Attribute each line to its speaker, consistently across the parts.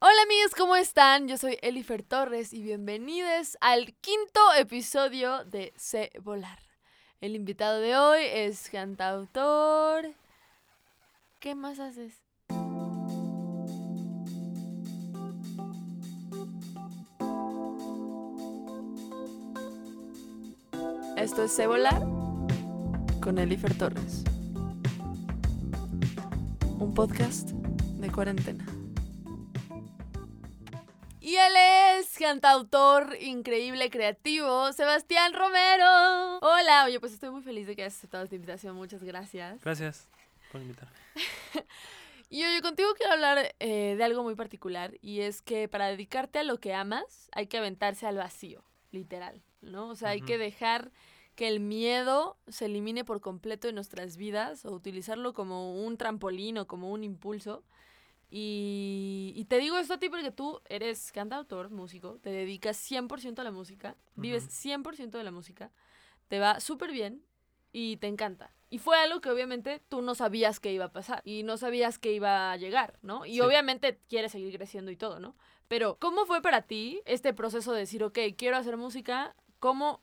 Speaker 1: Hola amigos, ¿cómo están? Yo soy Elifer Torres y bienvenidos al quinto episodio de Sé Volar. El invitado de hoy es cantautor. ¿Qué más haces? Esto es Sé Volar con Elifer Torres. Un podcast de cuarentena. Y él es cantautor increíble, creativo, Sebastián Romero. Hola, oye, pues estoy muy feliz de que hayas aceptado esta invitación. Muchas gracias.
Speaker 2: Gracias por invitarme.
Speaker 1: Y oye, contigo quiero hablar eh, de algo muy particular y es que para dedicarte a lo que amas hay que aventarse al vacío, literal, ¿no? O sea, hay que dejar que el miedo se elimine por completo en nuestras vidas o utilizarlo como un trampolín o como un impulso. Y, y te digo esto a ti porque tú eres cantautor, músico, te dedicas 100% a la música, vives
Speaker 2: Ujú.
Speaker 1: 100% de la música, te va súper bien y te encanta. Y fue algo que obviamente tú no sabías que iba a pasar y no sabías que iba a llegar, ¿no? Y
Speaker 2: Sí.
Speaker 1: obviamente quieres seguir creciendo y todo, ¿no? Pero, ¿cómo fue para ti este proceso de decir, ok, quiero hacer música? ¿Cómo,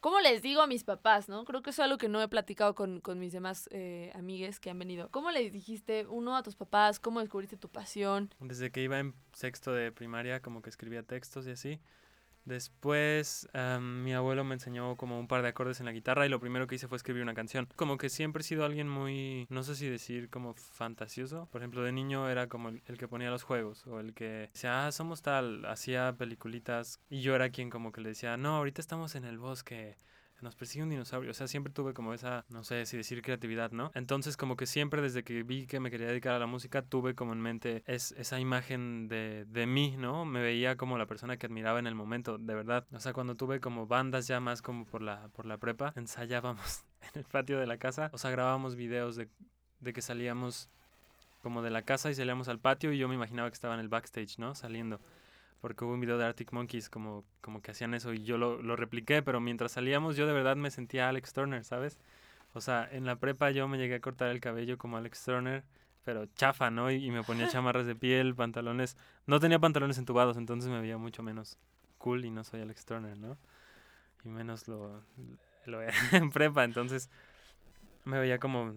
Speaker 1: cómo les digo a mis papás, no? Creo que eso es algo que no he platicado con, con mis demás eh, amigues que han venido. ¿Cómo les dijiste, uno, a tus papás? ¿Cómo descubriste tu pasión?
Speaker 2: Desde que iba en sexto de primaria, como que escribía textos y así. Después, am, mi abuelo me enseñó como un par de acordes en la guitarra y lo primero que hice fue escribir una canción. Como que siempre he sido alguien muy, no sé si decir como fantasioso. Por ejemplo, de niño era como el, el que ponía los juegos o el que decía, ah, somos tal, hacía peliculitas y yo era quien como que le decía, no, ahorita estamos en el bosque. Nos persigue un dinosaurio. O sea, siempre tuve como esa, no sé si decir creatividad, ¿no? Entonces, como que siempre desde que vi que me quería dedicar a la música, tuve como en mente es, esa imagen de, de mí, ¿no? Me veía como la persona que admiraba en el momento, de verdad. O sea, cuando tuve como bandas ya más como por la, por la prepa, ensayábamos en el patio de la casa. O sea, grabábamos videos de, de que salíamos como de la casa y salíamos al patio y yo me imaginaba que estaba en el backstage, ¿no? Saliendo porque hubo un video de Arctic Monkeys como, como que hacían eso y yo lo, lo repliqué, pero mientras salíamos yo de verdad me sentía Alex Turner, ¿sabes? O sea, en la prepa yo me llegué a cortar el cabello como Alex Turner, pero chafa, ¿no? Y, y me ponía chamarras de piel, pantalones. No tenía pantalones entubados, entonces me veía mucho menos cool y no soy Alex Turner, ¿no? Y menos lo, lo era en prepa, entonces me veía como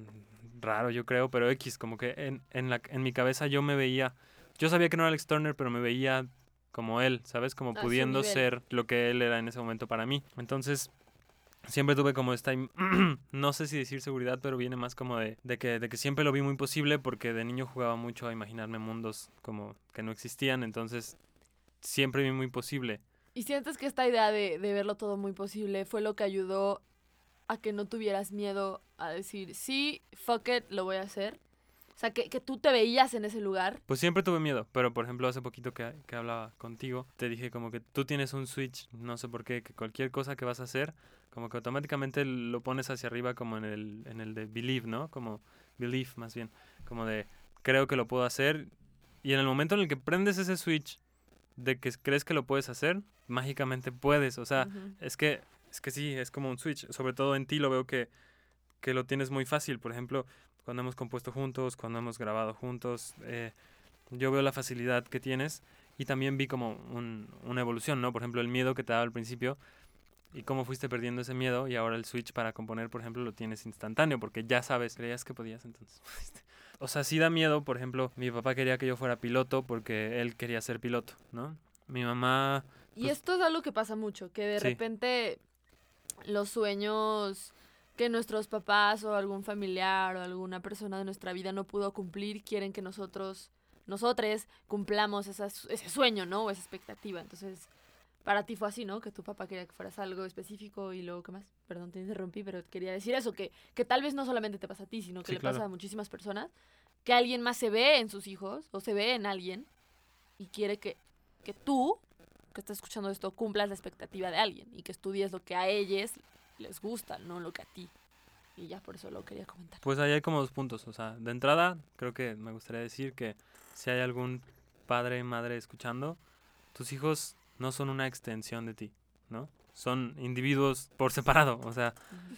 Speaker 2: raro, yo creo, pero X, como que en, en, la, en mi cabeza yo me veía, yo sabía que no era Alex Turner, pero me veía como él, ¿sabes? Como
Speaker 1: A
Speaker 2: pudiendo ser lo que él era en ese momento para mí. Entonces, siempre tuve como esta, no sé si decir seguridad, pero viene más como de, de que, de que siempre lo vi muy posible porque de niño jugaba mucho a imaginarme mundos como que no existían, entonces siempre vi muy posible.
Speaker 1: ¿Y sientes que esta idea de, de verlo todo muy posible fue lo que ayudó a que no tuvieras miedo a decir, sí, fuck it, lo voy a hacer? O sea, que, que tú te veías en ese lugar.
Speaker 2: Pues siempre tuve miedo, pero por ejemplo hace poquito que, que hablaba contigo, te dije como que tú tienes un switch, no sé por qué, que cualquier cosa que vas a hacer, como que automáticamente lo pones hacia arriba como en el, en el de believe, ¿no? Como belief más bien, como de creo que lo puedo hacer y en el momento en el que prendes ese switch de que crees que lo puedes hacer, mágicamente puedes, o sea, es que, es que sí, es como un switch. Sobre todo en ti lo veo que, que lo tienes muy fácil. Por ejemplo, cuando hemos compuesto juntos, cuando hemos grabado juntos, eh, yo veo la facilidad que tienes y también vi como un- una evolución, ¿no? Por ejemplo, el miedo que te daba al principio y cómo fuiste perdiendo ese miedo y ahora el switch para componer, por ejemplo, lo tienes instantáneo porque ya sabes, creías que podías, entonces. O sea, sí da miedo, por ejemplo, mi papá quería que yo fuera piloto porque él quería ser piloto, ¿no? Mi mamá
Speaker 1: Y
Speaker 2: Pues-
Speaker 1: esto es algo que pasa mucho, que de
Speaker 2: Sí.
Speaker 1: repente los sueños que nuestros papás o algún familiar o alguna persona de nuestra vida no pudo cumplir, quieren que nosotros, nosotros cumplamos esa su- ese sueño, ¿no? O esa expectativa. Entonces, para ti fue así, ¿no? Que tu papá quería que fueras algo específico y luego, ¿qué más? Perdón, te interrumpí, pero quería decir eso, que, que tal vez no solamente te pasa a ti, sino que
Speaker 2: Sí,
Speaker 1: le
Speaker 2: claro.
Speaker 1: pasa a muchísimas personas, que alguien más se ve en sus hijos o se ve en alguien y quiere que, que tú que estás escuchando esto cumplas la expectativa de alguien y que estudies lo que a ellos les gusta, no lo que a ti. Y ya por eso lo quería comentar.
Speaker 2: Pues ahí hay como dos puntos. O sea, de entrada, creo que me gustaría decir que si hay algún padre, madre escuchando, tus hijos no son una extensión de ti, ¿no? Son individuos por separado. O sea,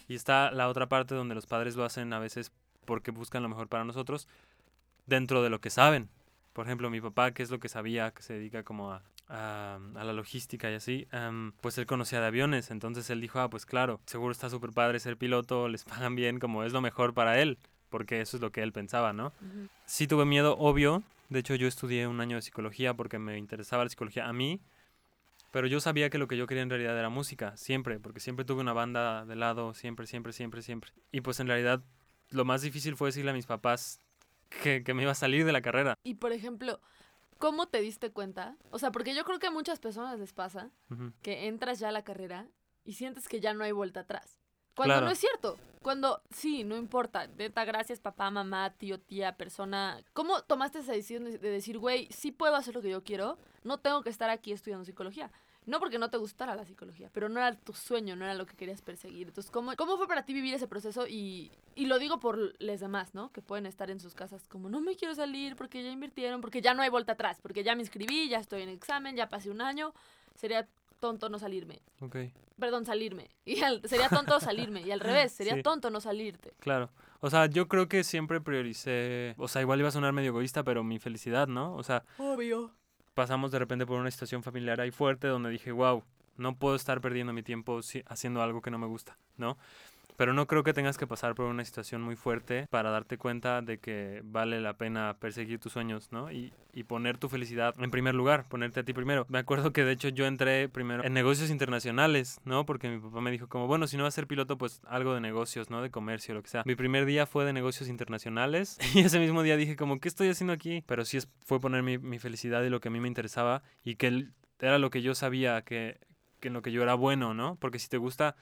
Speaker 2: y está la otra parte donde los padres lo hacen a veces porque buscan lo mejor para nosotros dentro de lo que saben. Por ejemplo, mi papá, que es lo que sabía, que se dedica como a, a, a la logística y así, em, pues él conocía de aviones, entonces él dijo, ah, pues claro, seguro está súper padre ser piloto, les pagan bien, como es lo mejor para él, porque eso es lo que él pensaba, ¿no?
Speaker 1: Ujú.
Speaker 2: Sí tuve miedo, obvio. De hecho, yo estudié un año de psicología porque me interesaba la psicología a mí. Pero yo sabía que lo que yo quería en realidad era música, siempre, porque siempre tuve una banda de lado, siempre, siempre, siempre, siempre. Y pues en realidad lo más difícil fue decirle a mis papás que, que me iba a salir de la carrera.
Speaker 1: Y por ejemplo, ¿cómo te diste cuenta? O sea, porque yo creo que a muchas personas les pasa que entras ya a la carrera y sientes que ya no hay vuelta atrás. Cuando
Speaker 2: Claro.
Speaker 1: no es cierto. Cuando, sí, no importa. Neta, gracias papá, mamá, tío, tía, persona. ¿Cómo tomaste esa decisión de de decir, güey, sí puedo hacer lo que yo quiero? No tengo que estar aquí estudiando psicología. No porque no te gustara la psicología, pero no era tu sueño, no era lo que querías perseguir. Entonces, ¿cómo, cómo fue para ti vivir ese proceso? Y, y lo digo por los demás, ¿no? Que pueden estar en sus casas como, no me quiero salir porque ya invirtieron, porque ya no hay vuelta atrás, porque ya me inscribí, ya estoy en examen, ya pasé un año. Sería tonto no salirme.
Speaker 2: Ok,
Speaker 1: Perdón, salirme. Y al- sería tonto salirme. Y al revés, sería
Speaker 2: Sí.
Speaker 1: tonto no salirte.
Speaker 2: claro. O sea, yo creo que siempre prioricé, o sea, igual iba a sonar medio egoísta, pero mi felicidad, ¿no? O sea,
Speaker 1: Obvio.
Speaker 2: Pasamos de repente por una situación familiar ahí fuerte donde dije, wow, no puedo estar perdiendo mi tiempo haciendo algo que no me gusta, ¿no? Pero no creo que tengas que pasar por una situación muy fuerte para darte cuenta de que vale la pena perseguir tus sueños, ¿no? Y, y poner tu felicidad en primer lugar, ponerte a ti primero. Me acuerdo que de hecho yo entré primero en negocios internacionales, ¿no? Porque mi papá me dijo como, bueno, si no vas a ser piloto, pues algo de negocios, ¿no? De comercio, lo que sea. Mi primer día fue de negocios internacionales y ese mismo día dije como, ¿qué estoy haciendo aquí? Pero sí es- fue poner mi, mi felicidad y lo que a mí me interesaba y que era lo que yo sabía que, que en lo que yo era bueno, ¿no? Porque si te gusta,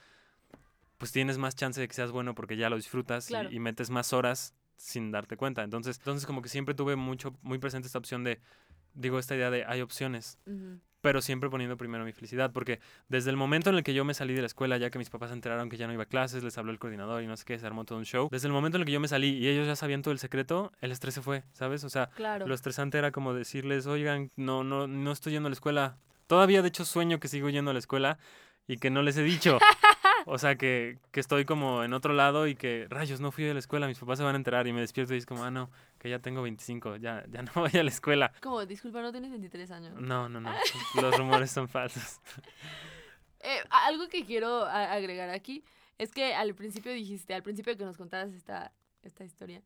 Speaker 2: pues tienes más chance de que seas bueno porque ya lo disfrutas y-
Speaker 1: Claro.
Speaker 2: y, metes más horas sin darte cuenta. Entonces, entonces como que siempre tuve mucho, muy presente esta opción de, digo, esta idea de hay opciones, pero siempre poniendo primero mi felicidad, porque desde el momento en el que yo me salí de la escuela, ya que mis papás se enteraron que ya no iba a clases, les habló el coordinador y no sé qué, se armó todo un show, desde el momento en el que yo me salí y ellos ya sabían todo el secreto, el estrés se fue, ¿sabes? O sea,
Speaker 1: Claro.
Speaker 2: lo estresante era como decirles, oigan, no, no, no estoy yendo a la escuela. Todavía, de hecho, sueño que sigo yendo a la escuela y que no les he dicho. O sea, que, que estoy como en otro lado y que, rayos, no fui a la escuela, mis papás se van a enterar y me despierto y es como, ah, no, que ya tengo 25, ya, ya no voy a la escuela.
Speaker 1: Como, disculpa, no tienes 23 años.
Speaker 2: No, no, no, los rumores son falsos.
Speaker 1: Eh, algo que quiero agregar aquí es que al principio dijiste, al principio de que nos contaras esta, esta historia,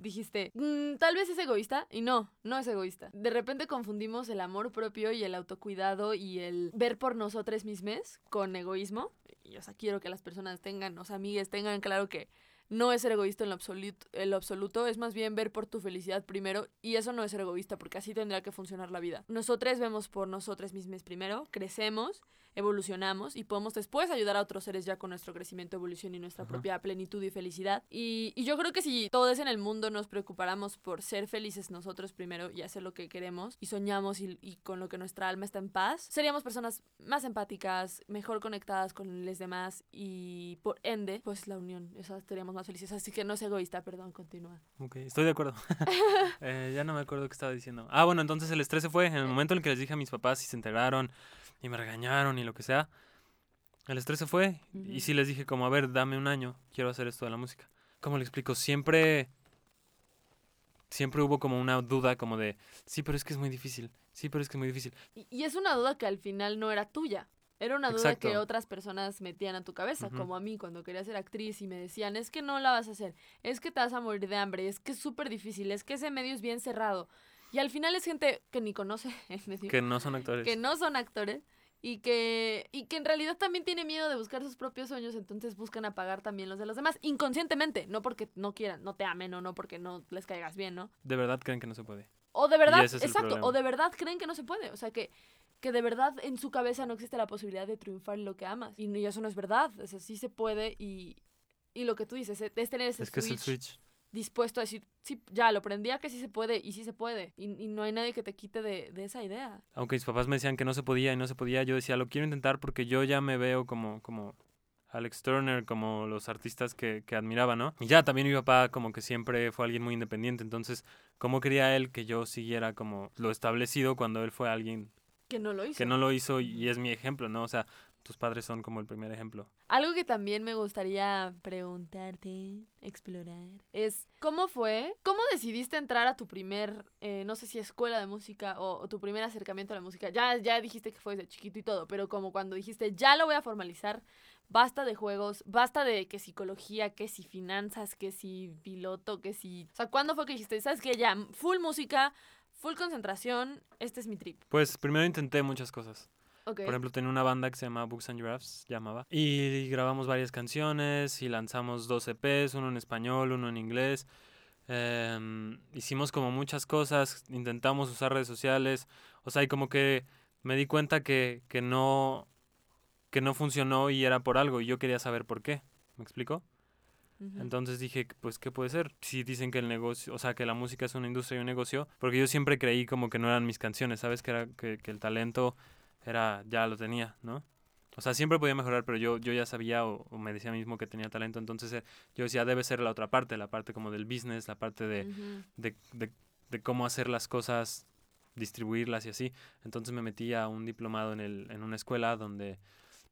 Speaker 1: dijiste, "Mm, tal vez es egoísta, y no, no es egoísta. De repente confundimos el amor propio y el autocuidado y el ver por nosotros mismos con egoísmo. Y, o quiero que las personas tengan, o sea, amigues, tengan claro que no es ser egoísta en lo, absoluto, en lo absoluto, es más bien ver por tu felicidad primero, y eso no es ser egoísta, porque así tendría que funcionar la vida. Nosotros vemos por nosotros mismos primero, crecemos, evolucionamos y podemos después ayudar a otros seres ya con nuestro crecimiento, evolución y nuestra
Speaker 2: Ajá.
Speaker 1: propia plenitud y felicidad. Y, y yo creo que si todos en el mundo nos preocupáramos por ser felices nosotros primero y hacer lo que queremos y soñamos y, y con lo que nuestra alma está en paz, seríamos personas más empáticas, mejor conectadas con los demás y por ende, pues la unión, estaríamos más felices. Así que no es egoísta, perdón, continúa.
Speaker 2: Ok, estoy de acuerdo. Eh, ya no me acuerdo qué estaba diciendo. Ah, bueno, entonces el estrés se fue. En el momento en el que les dije a mis papás y se enteraron y me regañaron y lo que sea, el estrés se fue. Y sí les dije como, a ver, dame un año, quiero hacer esto de la música. ¿Cómo le explico? Siempre, siempre hubo como una duda como de, sí, pero es que es muy difícil. Sí, pero es que es muy difícil.
Speaker 1: Y, y es una duda que al final no era tuya. Era una duda que otras personas metían a tu cabeza, como a mí cuando quería ser actriz y me decían, es que no la vas a hacer, es que te vas a morir de hambre, es que es súper difícil, es que ese medio es bien cerrado. Y al final es gente que ni conoce medio,
Speaker 2: Que no son actores.
Speaker 1: que no son actores y que, y que en realidad también tiene miedo de buscar sus propios sueños, entonces buscan apagar también los de los demás, inconscientemente, no porque no quieran, no te amen o no porque no les caigas bien, ¿no?
Speaker 2: De verdad creen que no se puede.
Speaker 1: O de verdad,
Speaker 2: es
Speaker 1: exacto, o de verdad creen que no se puede. O sea, que, que de verdad en su cabeza no existe la posibilidad de triunfar en lo que amas. Y, y eso no es verdad. O sea, sí se puede y, y lo que tú dices es, es tener ese
Speaker 2: Es que es el
Speaker 1: switch,
Speaker 2: switch.
Speaker 1: Dispuesto a decir, sí, ya, lo aprendí a que sí se puede y sí se puede. Y, y no hay nadie que te quite de, de esa idea.
Speaker 2: Aunque mis papás me decían que no se podía y no se podía, yo decía, lo quiero intentar porque yo ya me veo como, como Alex Turner, como los artistas que, que admiraba, ¿no? Y ya también mi papá como que siempre fue alguien muy independiente, entonces, ¿cómo quería él que yo siguiera como lo establecido cuando él fue alguien
Speaker 1: Que no lo hizo.
Speaker 2: que no lo hizo y es mi ejemplo, ¿no? O sea, tus padres son como el primer ejemplo.
Speaker 1: Algo que también me gustaría preguntarte, explorar, es ¿cómo fue? ¿Cómo decidiste entrar a tu primer, eh, no sé si escuela de música o, o, tu primer acercamiento a la música? Ya, ya dijiste que fue desde chiquito y todo, pero como cuando dijiste, ya lo voy a formalizar, basta de juegos, basta de que psicología, que si finanzas, que si piloto, que si... O sea, ¿cuándo fue que dijiste, sabes que ya, full música, full concentración, este es mi trip?
Speaker 2: Pues primero intenté muchas cosas.
Speaker 1: Okay.
Speaker 2: Por ejemplo, tenía una banda que se llamaba Books and Giraffes, llamaba. Y grabamos varias canciones y lanzamos dos EPs, uno en español, uno en inglés. Eh, hicimos como muchas cosas, intentamos usar redes sociales. O sea, y como que me di cuenta que, que, no, que no funcionó y era por algo y yo quería saber por qué. ¿Me explico? Uh -huh. Entonces dije, pues, ¿qué puede ser? Si dicen que el negocio, o sea, que la música es una industria y un negocio, porque yo siempre creí como que no eran mis canciones, ¿sabes? Que, era, que, que el talento era, ya lo tenía, ¿no? O sea, siempre podía mejorar, pero yo, yo ya sabía o, o me decía mismo que tenía talento, entonces eh, yo decía, debe ser la otra parte, la parte como del business, la parte de, uh -huh. de, de, de, cómo hacer las cosas, distribuirlas y así. Entonces me metí a un diplomado en, el, en una escuela donde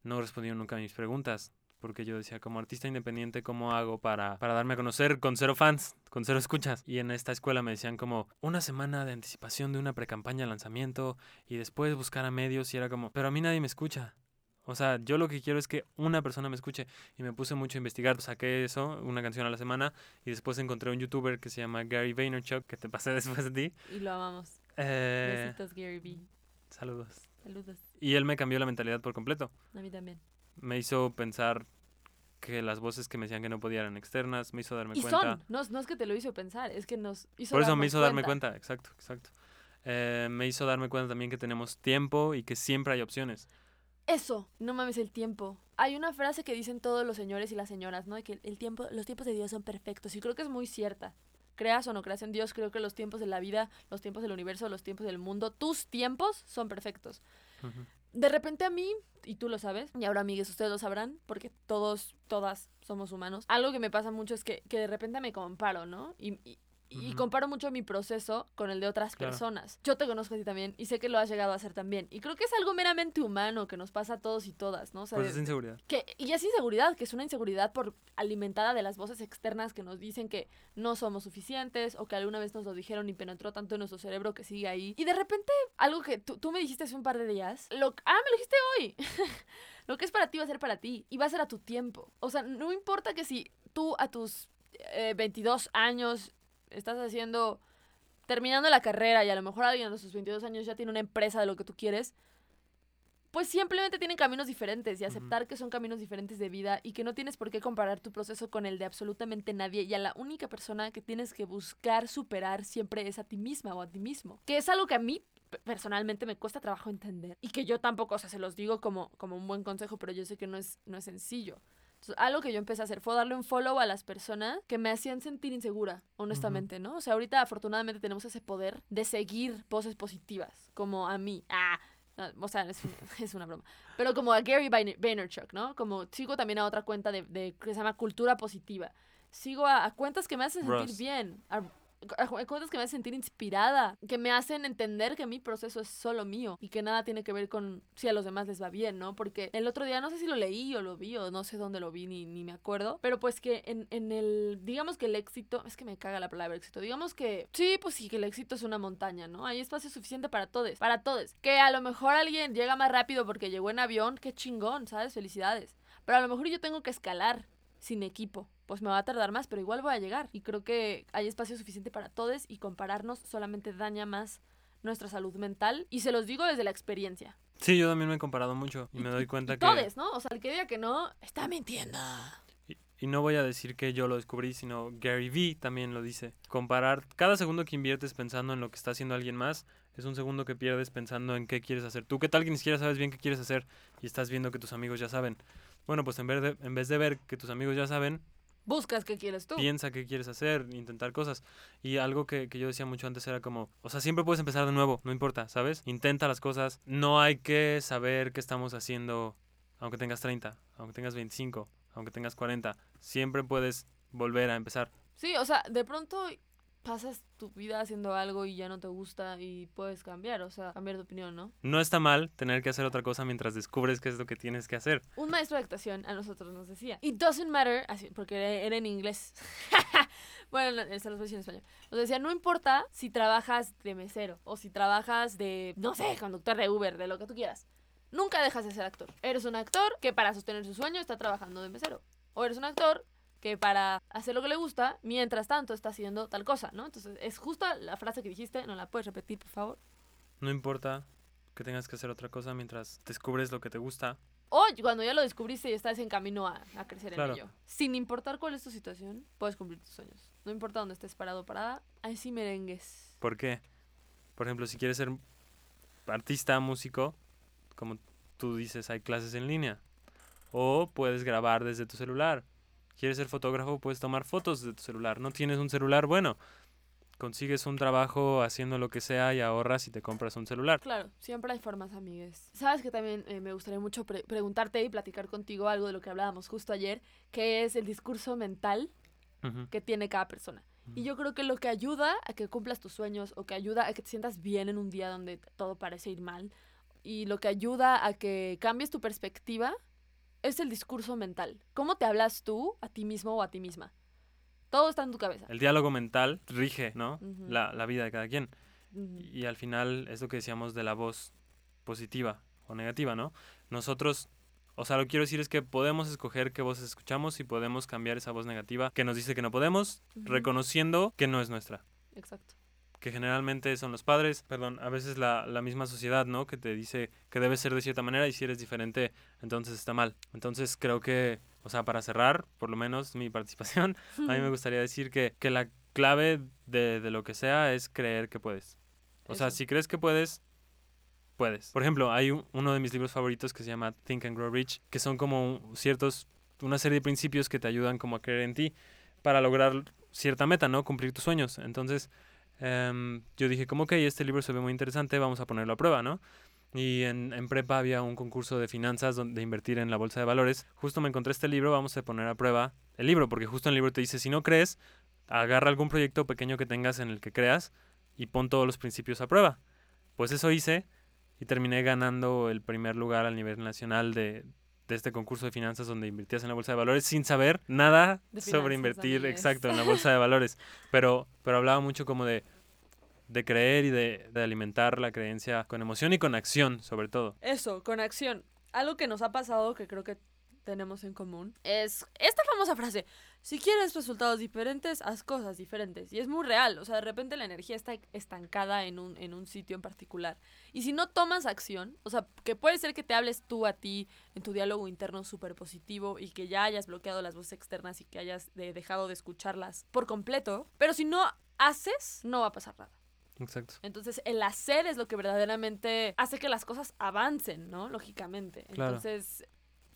Speaker 2: no respondieron nunca a mis preguntas, porque yo decía, como artista independiente, ¿cómo hago para, para darme a conocer con cero fans, con cero escuchas? Y en esta escuela me decían como una semana de anticipación de una precampaña de lanzamiento y después buscar a medios y era como, pero a mí nadie me escucha. O sea, yo lo que quiero es que una persona me escuche y me puse mucho a investigar. Saqué eso, una canción a la semana y después encontré un youtuber que se llama Gary Vaynerchuk, que te pasé después de ti.
Speaker 1: Y lo amamos.
Speaker 2: Eh,
Speaker 1: Besitos, Gary V.
Speaker 2: Saludos.
Speaker 1: Saludos.
Speaker 2: Y él me cambió la mentalidad por completo.
Speaker 1: A mí también.
Speaker 2: Me hizo pensar que las voces que me decían que no podía eran externas, me hizo darme
Speaker 1: y
Speaker 2: cuenta.
Speaker 1: son, no, no es que te lo hizo pensar, es que nos hizo
Speaker 2: Por eso me hizo cuenta. darme cuenta, exacto, exacto. Eh, me hizo darme cuenta también que tenemos tiempo y que siempre hay opciones.
Speaker 1: Eso, no mames el tiempo. Hay una frase que dicen todos los señores y las señoras, ¿no? De que el tiempo, los tiempos de Dios son perfectos. Y creo que es muy cierta. Creas o no creas en Dios, creo que los tiempos de la vida, los tiempos del universo, los tiempos del mundo, tus tiempos son perfectos. Uh -huh. De repente a mí, y tú lo sabes, y ahora amigues, ustedes lo sabrán, porque todos, todas somos humanos. Algo que me pasa mucho es que, que de repente me comparo, ¿no? Y, y comparo mucho mi proceso con el de otras claro. personas. Yo te conozco a ti también y sé que lo has llegado a hacer también. Y creo que es algo meramente humano que nos pasa a todos y todas, ¿no?
Speaker 2: O sea, pues es inseguridad.
Speaker 1: Que, y es inseguridad, que es una inseguridad por alimentada de las voces externas que nos dicen que no somos suficientes o que alguna vez nos lo dijeron y penetró tanto en nuestro cerebro que sigue ahí. Y de repente, algo que tú, tú me dijiste hace un par de días, lo, ah, me lo dijiste hoy. lo que es para ti va a ser para ti y va a ser a tu tiempo. O sea, no importa que si tú a tus eh, 22 años estás haciendo, terminando la carrera y a lo mejor alguien a sus 22 años ya tiene una empresa de lo que tú quieres, pues simplemente tienen caminos diferentes y aceptar uh -huh. que son caminos diferentes de vida y que no tienes por qué comparar tu proceso con el de absolutamente nadie y a la única persona que tienes que buscar superar siempre es a ti misma o a ti mismo. Que es algo que a mí personalmente me cuesta trabajo entender y que yo tampoco, o sea, se los digo como, como un buen consejo, pero yo sé que no es, no es sencillo. Entonces, algo que yo empecé a hacer fue darle un follow a las personas que me hacían sentir insegura, honestamente, uh -huh. ¿no? O sea, ahorita afortunadamente tenemos ese poder de seguir voces positivas, como a mí. Ah, o sea, es, es, una broma. Pero como a Gary Vaynerchuk, ¿no? Como sigo también a otra cuenta de, de que se llama Cultura Positiva. Sigo a, a cuentas que me hacen sentir bien. A, cuentas que me hacen sentir inspirada, que me hacen entender que mi proceso es solo mío y que nada tiene que ver con si a los demás les va bien, ¿no? Porque el otro día no sé si lo leí o lo vi o no sé dónde lo vi ni, ni me acuerdo, pero pues que en, en el, digamos que el éxito, es que me caga la palabra éxito, digamos que sí, pues sí, que el éxito es una montaña, ¿no? Hay espacio suficiente para todos, para todos. Que a lo mejor alguien llega más rápido porque llegó en avión, qué chingón, ¿sabes? Felicidades. Pero a lo mejor yo tengo que escalar sin equipo pues me va a tardar más, pero igual voy a llegar. Y creo que hay espacio suficiente para todos y compararnos solamente daña más nuestra salud mental. Y se los digo desde la experiencia.
Speaker 2: Sí, yo también me he comparado mucho y, y me doy cuenta
Speaker 1: y
Speaker 2: que...
Speaker 1: Todes, ¿no? O sea, el que diga que no, está mintiendo.
Speaker 2: Y, y no voy a decir que yo lo descubrí, sino Gary Vee también lo dice. Comparar cada segundo que inviertes pensando en lo que está haciendo alguien más es un segundo que pierdes pensando en qué quieres hacer. Tú, ¿qué tal que ni siquiera sabes bien qué quieres hacer y estás viendo que tus amigos ya saben? Bueno, pues en vez de, en vez de ver que tus amigos ya saben,
Speaker 1: buscas qué quieres tú.
Speaker 2: Piensa qué quieres hacer, intentar cosas. Y algo que, que, yo decía mucho antes era como, o sea, siempre puedes empezar de nuevo, no importa, ¿sabes? Intenta las cosas. No hay que saber qué estamos haciendo, aunque tengas 30, aunque tengas 25, aunque tengas 40. Siempre puedes volver a empezar.
Speaker 1: Sí, o sea, de pronto pasas tu vida haciendo algo y ya no te gusta y puedes cambiar, o sea, cambiar de opinión, ¿no?
Speaker 2: No está mal tener que hacer otra cosa mientras descubres qué es lo que tienes que hacer.
Speaker 1: Un maestro de actuación a nosotros nos decía, it doesn't matter, así, porque era, en inglés. bueno, no, se los voy a decir en español. Nos decía, no importa si trabajas de mesero o si trabajas de, no sé, conductor de Uber, de lo que tú quieras. Nunca dejas de ser actor. Eres un actor que para sostener su sueño está trabajando de mesero. O eres un actor que para hacer lo que le gusta, mientras tanto está haciendo tal cosa, ¿no? Entonces, es justo la frase que dijiste, ¿no la puedes repetir, por favor?
Speaker 2: No importa que tengas que hacer otra cosa mientras descubres lo que te gusta.
Speaker 1: O cuando ya lo descubriste y estás en camino a, a crecer
Speaker 2: Claro.
Speaker 1: en ello. Sin importar cuál es tu situación, puedes cumplir tus sueños. No importa dónde estés parado o parada, así merengues.
Speaker 2: ¿Por qué? Por ejemplo, si quieres ser artista, músico, como tú dices, hay clases en línea. O puedes grabar desde tu celular. ¿Quieres ser fotógrafo? Puedes tomar fotos de tu celular. ¿No tienes un celular? Bueno, consigues un trabajo haciendo lo que sea y ahorras y te compras un celular.
Speaker 1: Claro, siempre hay formas, amigues. Sabes que también eh, me gustaría mucho pre- preguntarte y platicar contigo algo de lo que hablábamos justo ayer, que es el discurso mental que tiene cada persona. Y yo creo que lo que ayuda a que cumplas tus sueños o que ayuda a que te sientas bien en un día donde todo parece ir mal y lo que ayuda a que cambies tu perspectiva es el discurso mental. ¿Cómo te hablas tú a ti mismo o a ti misma? Todo está en tu cabeza.
Speaker 2: El diálogo mental rige, ¿no? La, la vida de cada quien. Y al final es lo que decíamos de la voz positiva o negativa, ¿no? Nosotros, o sea, lo que quiero decir es que podemos escoger qué voces escuchamos y podemos cambiar esa voz negativa que nos dice que no podemos, reconociendo que no es nuestra.
Speaker 1: Exacto.
Speaker 2: Que generalmente son los padres, perdón, a veces la, la misma sociedad, ¿no? Que te dice que debes ser de cierta manera y si eres diferente, entonces está mal. Entonces creo que, o sea, para cerrar, por lo menos mi participación, a mí me gustaría decir que, que la clave de, de lo que sea es creer que puedes. O sea,
Speaker 1: Eso.
Speaker 2: si crees que puedes, puedes. Por ejemplo, hay un- uno de mis libros favoritos que se llama Think and Grow Rich, que son como ciertos, una serie de principios que te ayudan como a creer en ti para lograr cierta meta, ¿no? Cumplir tus sueños. Entonces, em, yo dije, como que este libro se ve muy interesante, vamos a ponerlo a prueba, ¿no? Y en, en prepa había un concurso de finanzas donde de invertir en la bolsa de valores. Justo me encontré este libro, vamos a poner a prueba el libro, porque justo en el libro te dice, si no crees, agarra algún proyecto pequeño que tengas en el que creas y pon todos los principios a prueba. Pues eso hice y terminé ganando el primer lugar al nivel nacional de, de este concurso de finanzas donde invertías en la bolsa de valores sin saber nada sobre invertir
Speaker 1: amigues.
Speaker 2: exacto en la bolsa de valores. Pero, pero hablaba mucho como de, de creer y de, de alimentar la creencia con emoción y con acción, sobre todo.
Speaker 1: Eso, con acción. Algo que nos ha pasado que creo que tenemos en común es esta famosa frase, si quieres resultados diferentes, haz cosas diferentes. Y es muy real, o sea, de repente la energía está estancada en un, en un sitio en particular. Y si no tomas acción, o sea, que puede ser que te hables tú a ti en tu diálogo interno súper positivo y que ya hayas bloqueado las voces externas y que hayas de- dejado de escucharlas por completo, pero si no haces, no va a pasar nada.
Speaker 2: Exacto.
Speaker 1: Entonces, el hacer es lo que verdaderamente hace que las cosas avancen, ¿no? Lógicamente.
Speaker 2: Claro.
Speaker 1: Entonces,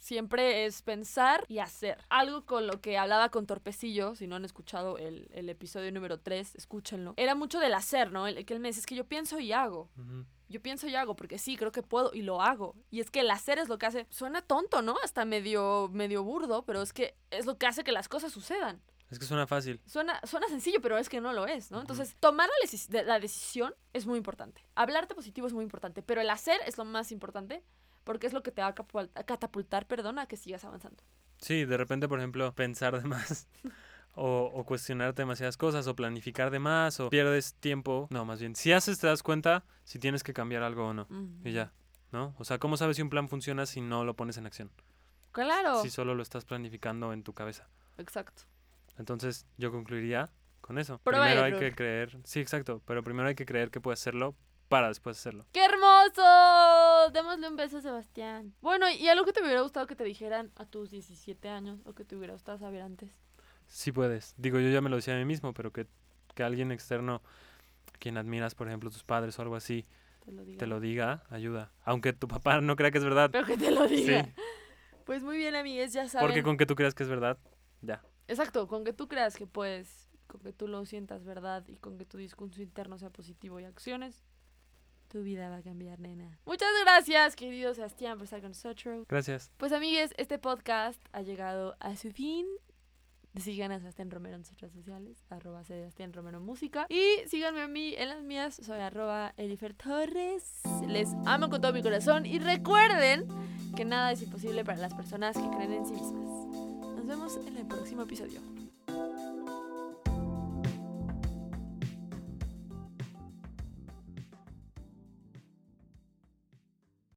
Speaker 1: siempre es pensar y hacer. Algo con lo que hablaba con Torpecillo, si no han escuchado el, el episodio número 3, escúchenlo. Era mucho del hacer, ¿no? El, que él me dice, es que yo pienso y hago. Yo pienso y hago, porque sí, creo que puedo y lo hago. Y es que el hacer es lo que hace. Suena tonto, ¿no? Hasta medio, medio burdo, pero es que es lo que hace que las cosas sucedan.
Speaker 2: Es que suena fácil.
Speaker 1: Suena, suena sencillo, pero es que no lo es, ¿no? Entonces, tomar la, la decisión es muy importante. Hablarte positivo es muy importante, pero el hacer es lo más importante porque es lo que te va a catapultar, perdón, a que sigas avanzando.
Speaker 2: Sí, de repente, por ejemplo, pensar de más o, o cuestionarte demasiadas cosas o planificar de más o pierdes tiempo. No, más bien, si haces te das cuenta si tienes que cambiar algo o no. Y ya, ¿no? O sea, ¿cómo sabes si un plan funciona si no lo pones en acción?
Speaker 1: Claro.
Speaker 2: Si solo lo estás planificando en tu cabeza.
Speaker 1: Exacto.
Speaker 2: Entonces, yo concluiría con eso.
Speaker 1: Prueba
Speaker 2: primero hay que creer, sí, exacto, pero primero hay que creer que puedes hacerlo para después hacerlo.
Speaker 1: ¡Qué hermoso! Démosle un beso a Sebastián. Bueno, ¿y algo que te hubiera gustado que te dijeran a tus 17 años o que te hubiera gustado saber antes?
Speaker 2: Sí puedes. Digo, yo ya me lo decía a mí mismo, pero que, que alguien externo, quien admiras, por ejemplo, tus padres o algo así,
Speaker 1: Te lo diga.
Speaker 2: te lo diga, ayuda. Aunque tu papá no crea que es verdad.
Speaker 1: Pero que te lo diga.
Speaker 2: Sí.
Speaker 1: Pues muy bien, amigues, ya saben.
Speaker 2: Porque con que tú creas que es verdad, ya.
Speaker 1: Exacto, con que tú creas que puedes, con que tú lo sientas verdad y con que tu discurso interno sea positivo y acciones, tu vida va a cambiar, nena. Muchas gracias, querido Sebastián, por estar con nosotros.
Speaker 2: Gracias.
Speaker 1: Pues, amigues, este podcast ha llegado a su fin. Sigan a Sebastián Romero en sus redes sociales, arroba Sebastián Romero Música. Y síganme a mí en las mías, soy arroba Elifer Torres. Les amo con todo mi corazón y recuerden que nada es imposible para las personas que creen en sí mismas. Nos vemos en el próximo episodio.